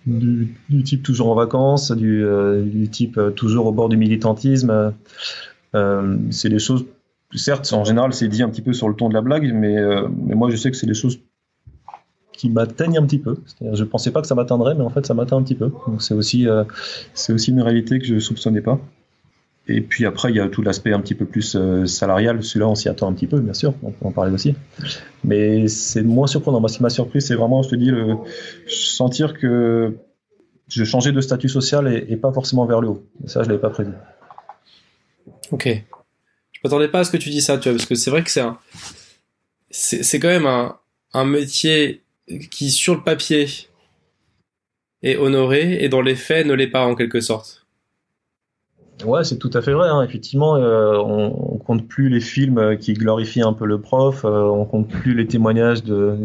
du, type toujours en vacances, du, type toujours au bord du militantisme, c'est des choses certes, en général, c'est dit un petit peu sur le ton de la blague, mais, moi, je sais que c'est des choses qui m'atteignent un petit peu. Je ne pensais pas que ça m'atteindrait, mais en fait, ça m'atteint un petit peu. Donc, c'est aussi, euh, c'est aussi une réalité que je ne soupçonnais pas. Et puis après, il y a tout l'aspect un petit peu plus euh, salarial. Celui-là, on s'y attend un petit peu, bien sûr. On peut en parler aussi. Mais c'est moins surprenant. Moi, ce qui m'a surpris, c'est vraiment, je te dis, le, sentir que je changeais de statut social et, pas forcément vers le haut. Ça, je l'avais pas prévu. Ok. Je m'attendais pas à ce que tu dis ça, tu vois, parce que c'est vrai que c'est un, c'est quand même un, un métier qui sur le papier est honoré et dans les faits ne l'est pas en quelque sorte. Ouais, c'est tout à fait vrai. Hein. Effectivement, euh, on, compte plus les films qui glorifient un peu le prof, euh, on compte plus les témoignages de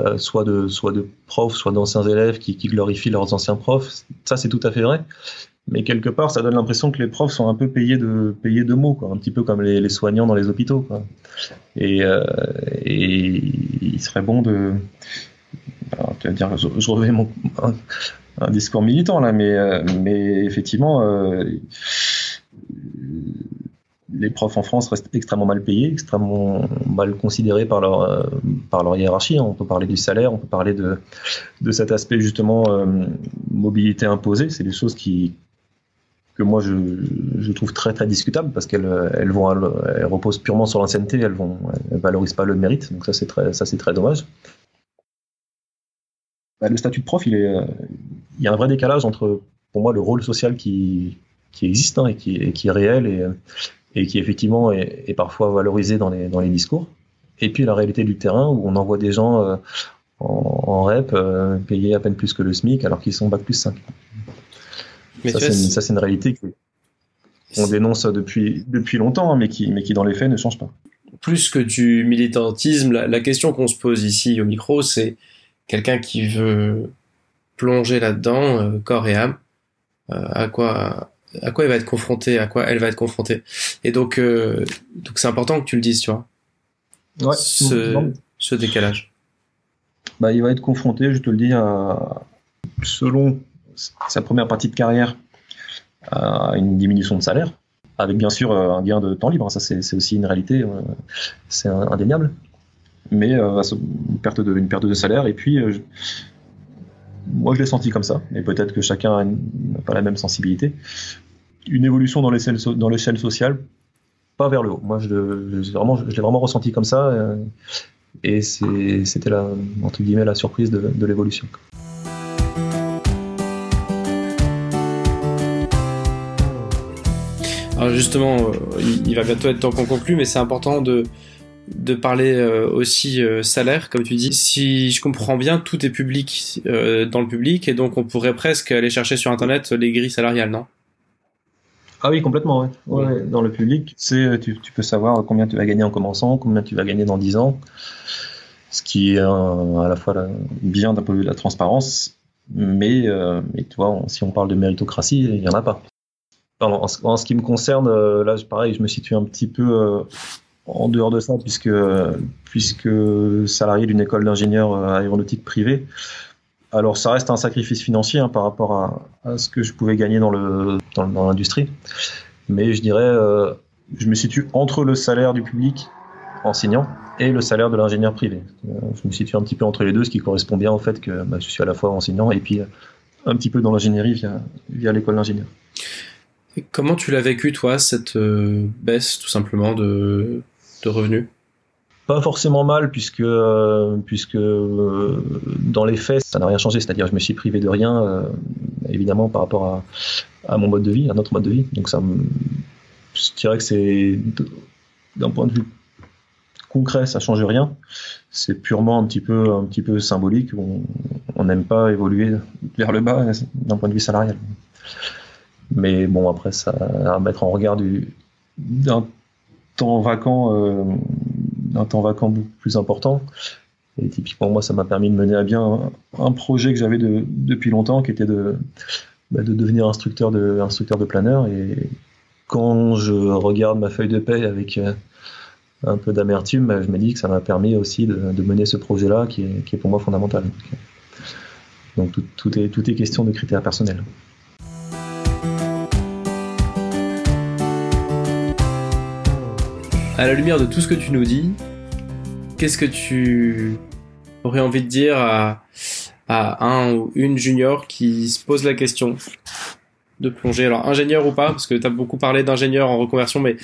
euh, soit de profs, soit d'anciens élèves qui, glorifient leurs anciens profs. Ça, c'est tout à fait vrai. Mais quelque part, ça donne l'impression que les profs sont un peu payés de mots, un petit peu comme les, soignants dans les hôpitaux. Euh, et il serait bon de. Je, je revais mon, un, discours militant là, mais, euh, effectivement, euh, les profs en France restent extrêmement mal payés, extrêmement mal considérés par leur, euh, hiérarchie. On peut parler du salaire, on peut parler de, cet aspect justement mobilité imposée. C'est des choses que moi je, trouve très très discutable parce qu'elles reposent purement sur l'ancienneté, elles vont elles valorisent pas le mérite, donc ça c'est très dommage. Bah, le statut de prof, il est il y a un vrai décalage entre pour moi le rôle social qui qui existe hein, et, qui, et qui est réel et, et qui effectivement est, est, parfois valorisé dans les dans les discours, et puis la réalité du terrain où on envoie des gens euh, en, en, rep euh, payés à peine plus que le SMIC alors qu'ils sont bac plus 5 ça, c'est une, réalité qu'on dénonce depuis, depuis longtemps, hein, mais, qui, mais qui, dans les faits, ne change pas. Plus que du militantisme, la, question qu'on se pose ici au micro, c'est quelqu'un qui veut plonger là-dedans, euh, corps et âme, euh, à quoi à quoi il va être confronté, à quoi elle va être confrontée. Et donc, euh, donc c'est important que tu le dises, tu vois. Ouais, ce, ce décalage. Bah, il va être confronté, je te le dis, à, selon sa première partie de carrière à une diminution de salaire, avec bien sûr un gain de temps libre. Ça, c'est aussi une réalité, c'est indéniable. Mais euh, une, perte de, perte de salaire. Et puis, moi, je l'ai senti comme ça. Et peut-être que chacun n'a pas la même sensibilité. Une évolution dans l'échelle sociale, pas vers le haut. Moi, je, vraiment, je l'ai vraiment ressenti comme ça. Et c'était la, entre guillemets, la surprise de, de l'évolution. Alors justement, euh, il va bientôt être temps qu'on conclue, mais c'est important de, de parler euh, aussi euh, salaire, comme tu dis. Si je comprends bien, tout est public euh, dans le public et donc on pourrait presque aller chercher sur Internet les grilles salariales, non? Ah oui, complètement. Ouais. Ouais, Dans le public, c'est tu, tu peux savoir combien tu vas gagner en commençant, combien tu vas gagner dans 10 ans, ce qui est à la fois la- bien d'un point de vue de la transparence, mais, mais tu vois, on- si on parle de méritocratie, il n'y en a pas. En, ce- en ce qui me concerne, là, pareil, je me situe un petit peu en dehors de ça, puisque, puisque salarié d'une école d'ingénieur euh, aéronautique privée. Alors, ça reste un sacrifice financier hein, par rapport à, ce que je pouvais gagner dans l'industrie, mais je dirais, euh, je me situe entre le salaire du public enseignant et le salaire de l'ingénieur privé. Euh, je me situe un petit peu entre les deux, ce qui correspond bien au fait que bah, je suis à la fois enseignant et puis un petit peu dans l'ingénierie via, l'école d'ingénieur. Comment tu l'as vécu, toi, cette baisse, tout simplement, de, de revenus? Pas forcément mal, puisque, euh, puisque euh, dans les faits, ça n'a rien changé. C'est-à-dire, je me suis privé de rien, euh, évidemment, par rapport à, mon mode de vie, à notre mode de vie. Donc, ça je dirais que c'est, d'un point de vue concret, ça change rien. C'est purement un petit peu, un petit peu symbolique. On on n'aime pas évoluer vers le bas d'un point de vue salarial. Mais bon, après, ça à mettre en regard du, d'un temps vacant, euh, d'un temps vacant beaucoup plus important. Et typiquement, moi, ça m'a permis de mener à bien un, un projet que j'avais de, depuis longtemps, qui était de, bah, de devenir instructeur de, instructeur de planeur. Et quand je regarde ma feuille de paie avec euh, un peu d'amertume, bah, je me dis que ça m'a permis aussi de, mener ce projet-là, qui est, qui est pour moi fondamental. Donc, euh, tout est, tout est question de critères personnels. À la lumière de tout ce que tu nous dis, qu'est-ce que tu aurais envie de dire à, à un ou une junior qui se pose la question de plonger? Alors ingénieur ou pas, parce que tu as beaucoup parlé d'ingénieur en reconversion, mais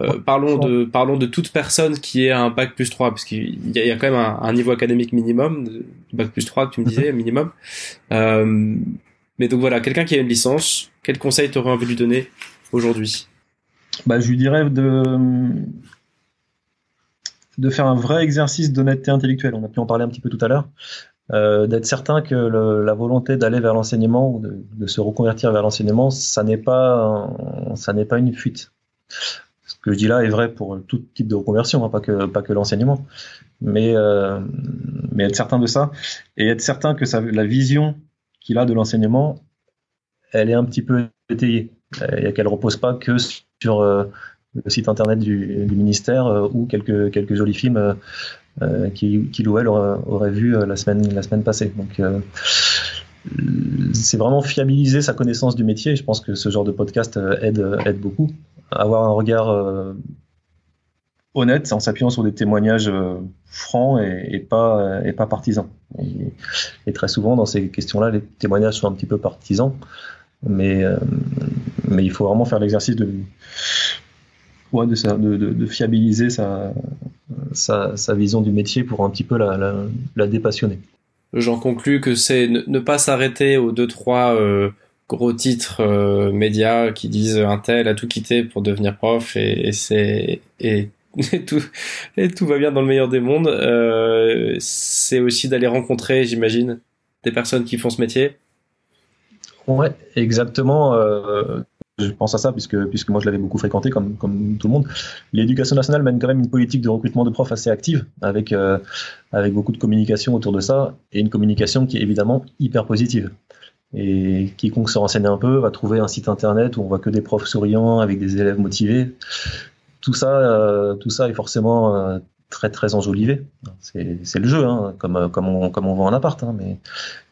euh, parlons de parlons de toute personne qui ait un bac plus 3, parce qu'il y, a- il y a quand même un, un niveau académique minimum, de, bac plus 3, tu me disais, minimum. Euh, mais donc voilà, quelqu'un qui a une licence, quel conseil t'aurais envie de lui donner aujourd'hui? Bah, je lui dirais de, de faire un vrai exercice d'honnêteté intellectuelle. On a pu en parler un petit peu tout à l'heure. Euh, d'être certain que la volonté d'aller vers l'enseignement ou de, se reconvertir vers l'enseignement, ça n'est pas, ça n'est pas une fuite. Ce que je dis là est vrai pour tout type de reconversion, hein, pas que, pas que l'enseignement. Mais, euh, mais être certain de ça et être certain que la vision qu'il a de l'enseignement, elle est un petit peu étayée et qu'elle repose pas que sur euh, le site internet du, ministère euh, ou quelques, quelques jolis films euh, qui- qu'il ou elle aurait, aurait vu la, semaine, la semaine passée. Donc, c'est vraiment fiabiliser sa connaissance du métier. Je pense que ce genre de podcast aide, aide beaucoup. Avoir un regard honnête en s'appuyant sur des témoignages francs et, pas, et pas partisans. Et, très souvent, dans ces questions-là, les témoignages sont un petit peu partisans. Mais, mais il faut vraiment faire l'exercice de, ouais, de, de, de- de fiabiliser sa, sa, sa vision du métier pour un petit peu la, la, la dépassionner. J'en conclus que c'est ne, ne pas s'arrêter aux deux trois euh, gros titres euh, médias qui disent un tel a tout quitté pour devenir prof et, et c'est et, et tout et tout va bien dans le meilleur des mondes. Euh, c'est aussi d'aller rencontrer, j'imagine, des personnes qui font ce métier. Ouais, exactement. euh, je pense à ça puisque, puisque moi je l'avais beaucoup fréquenté comme, comme tout le monde. L'éducation nationale mène quand même une politique de recrutement de profs assez active avec, euh, avec beaucoup de communication autour de ça et une communication qui est évidemment hyper positive. Et quiconque se renseigne un peu va trouver un site internet où on voit que des profs souriants avec des élèves motivés. Tout ça, euh, tout ça est forcément euh, très très enjolivé. C'est le jeu, hein, comme, comme, on, comme on vend un appart, hein, mais,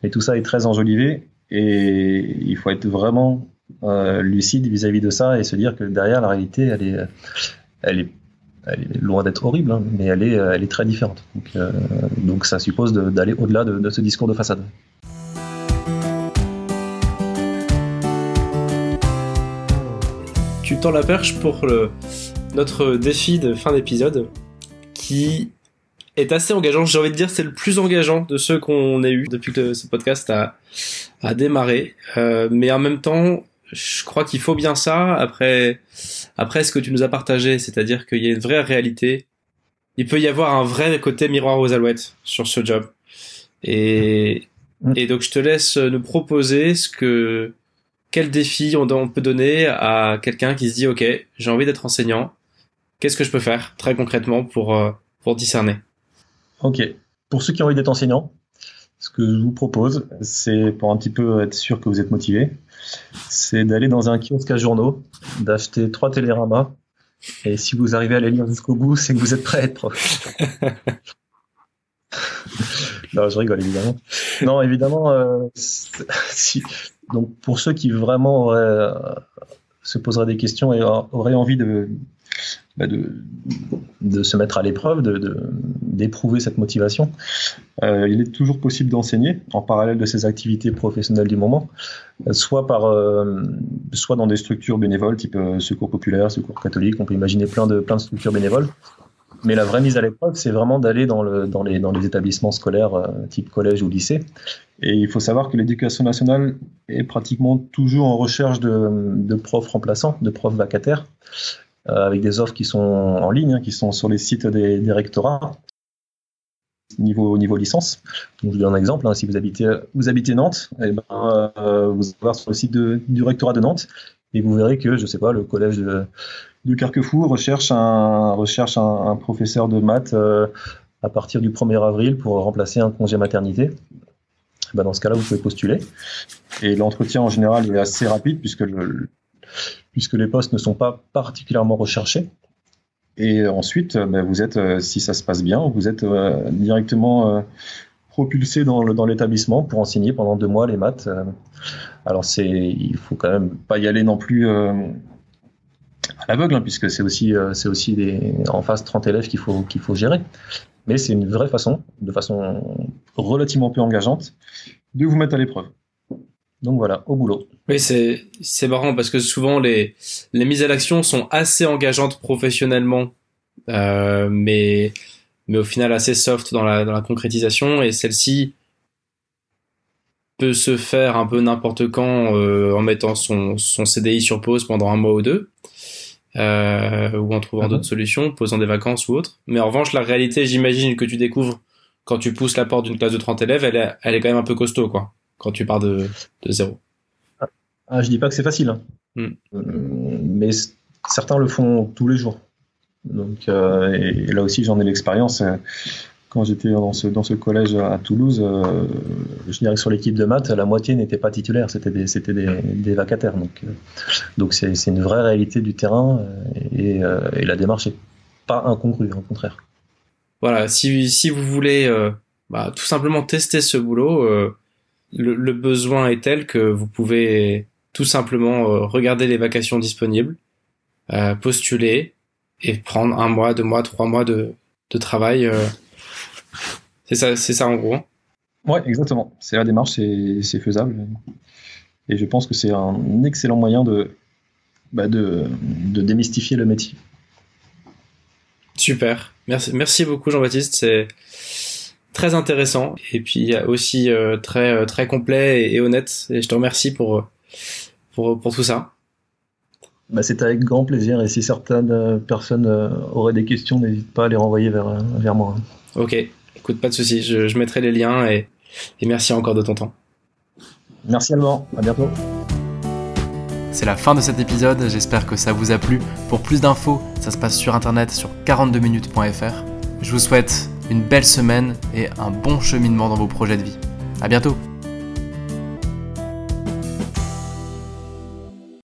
mais tout ça est très enjolivé et il faut être vraiment euh, lucide vis-à-vis de ça et se dire que derrière la réalité elle est loin d'être horrible hein, mais elle est très différente donc, euh, ça suppose d'aller au-delà de, ce discours de façade Tu tends la perche pour notre défi de fin d'épisode qui est assez engageant. J'ai envie de dire c'est le plus engageant de ceux qu'on ait eu depuis que ce podcast a, a démarré. Euh, mais en même temps, je crois qu'il faut bien ça. Après, après ce que tu nous as partagé, c'est-à-dire qu'il y a une vraie réalité. Il peut y avoir un vrai côté miroir aux alouettes sur ce job. Et, et donc je te laisse nous proposer ce que quel défi on, on peut donner à quelqu'un qui se dit ok j'ai envie d'être enseignant. Qu'est-ce que je peux faire très concrètement pour euh, pour discerner? Ok. Pour ceux qui ont envie d'être enseignants, ce que je vous propose, c'est pour un petit peu être sûr que vous êtes motivé, c'est d'aller dans un kiosque à journaux, d'acheter trois téléramas, et si vous arrivez à les lire jusqu'au bout, c'est que vous êtes prêt à être prof. non, je rigole évidemment. Non, évidemment, euh, si. Donc pour ceux qui vraiment auraient, euh, se poseraient des questions et auraient envie de, bah, de, de se mettre à l'épreuve, de- de- d'éprouver cette motivation, euh, il est toujours possible d'enseigner en parallèle de ses activités professionnelles du moment, euh, soit par, euh, soit dans des structures bénévoles type secours populaire, secours catholique. On peut imaginer plein de plein de structures bénévoles. Mais la vraie mise à l'épreuve, c'est vraiment d'aller dans, le, dans, les, dans les établissements scolaires type collège ou lycée. Et il faut savoir que l'éducation nationale est pratiquement toujours en recherche de, de profs remplaçants, de profs vacataires, avec des offres qui sont en ligne, hein, qui sont sur les sites des, des rectorats niveau niveau licence. Donc, je vous donne un exemple. hein, si vous habitez vous habitez Nantes, eh ben, euh, vous allez voir sur le site de- du rectorat de Nantes et vous verrez que je sais pas le collège de, de Carquefou recherche un recherche un, un professeur de maths euh, à partir du 1er avril pour remplacer un congé maternité. Ben, dans ce cas-là, vous pouvez postuler. Et l'entretien en général est assez rapide puisque le, puisque les postes ne sont pas particulièrement recherchés. Et ensuite, euh, ben, vous êtes, euh, si ça se passe bien, vous êtes euh, directement propulsé dans l'établissement pour enseigner pendant deux mois les maths. Alors c'est, il faut quand même pas y aller non plus à l'aveugle, hein, puisque c'est aussi, en face 30 élèves faut qu'il faut gérer. Mais c'est une vraie façon, de façon relativement peu engageante, de vous mettre à l'épreuve. Donc voilà, au boulot. Oui, c'est c'est marrant parce que souvent les les mises à l'action sont assez engageantes professionnellement, euh, mais mais au final assez soft dans la dans la concrétisation et celle-ci peut se faire un peu n'importe quand euh, en mettant son son CDI sur pause pendant un mois ou deux. Euh, ou en trouvant Mhm. d'autres solutions, posant des vacances ou autre. Mais en revanche, la réalité, j'imagine que tu découvres quand tu pousses la porte d'une classe de 30 élèves, elle est, elle est quand même un peu costaud, quoi, quand tu pars de, de zéro. Ah, je dis pas que c'est facile, hein. Mm. Euh, mais certains le font tous les jours. Donc, euh, et, et là aussi, j'en ai l'expérience. euh, Quand j'étais dans ce, dans ce collège à Toulouse, euh, je dirais que sur l'équipe de maths, la moitié n'était pas titulaire, c'était des, c'était des, des vacataires. Donc, euh, donc c'est, c'est une vraie réalité du terrain et, et la démarche est pas incongrue, au contraire. Voilà, si, si vous voulez bah, tout simplement tester ce boulot, le, le besoin est tel que vous pouvez tout simplement euh, regarder les vacations disponibles, euh, postuler et prendre un mois, deux mois, trois mois de, de travail. euh. C'est ça, c'est ça en gros. Ouais, exactement. C'est la démarche, c'est, c'est faisable. Et je pense que c'est un excellent moyen de, bah, de, de démystifier le métier. Super. Merci, merci beaucoup Jean-Baptiste. C'est très intéressant et puis aussi euh, très euh, très complet et, et honnête. Et je te remercie pour euh, pour pour tout ça. Bah, c'est avec grand plaisir. Et si certaines euh, personnes euh, auraient des questions, n'hésite pas à les renvoyer vers, euh, vers moi. Ok. Écoute, pas de souci. Je, je mettrai les liens et, et merci encore de ton temps. Merci Alban. À bientôt. C'est la fin de cet épisode, j'espère que ça vous a plu. Pour plus d'infos, ça se passe sur internet sur 42minutes.fr. Je vous souhaite une belle semaine et un bon cheminement dans vos projets de vie. À bientôt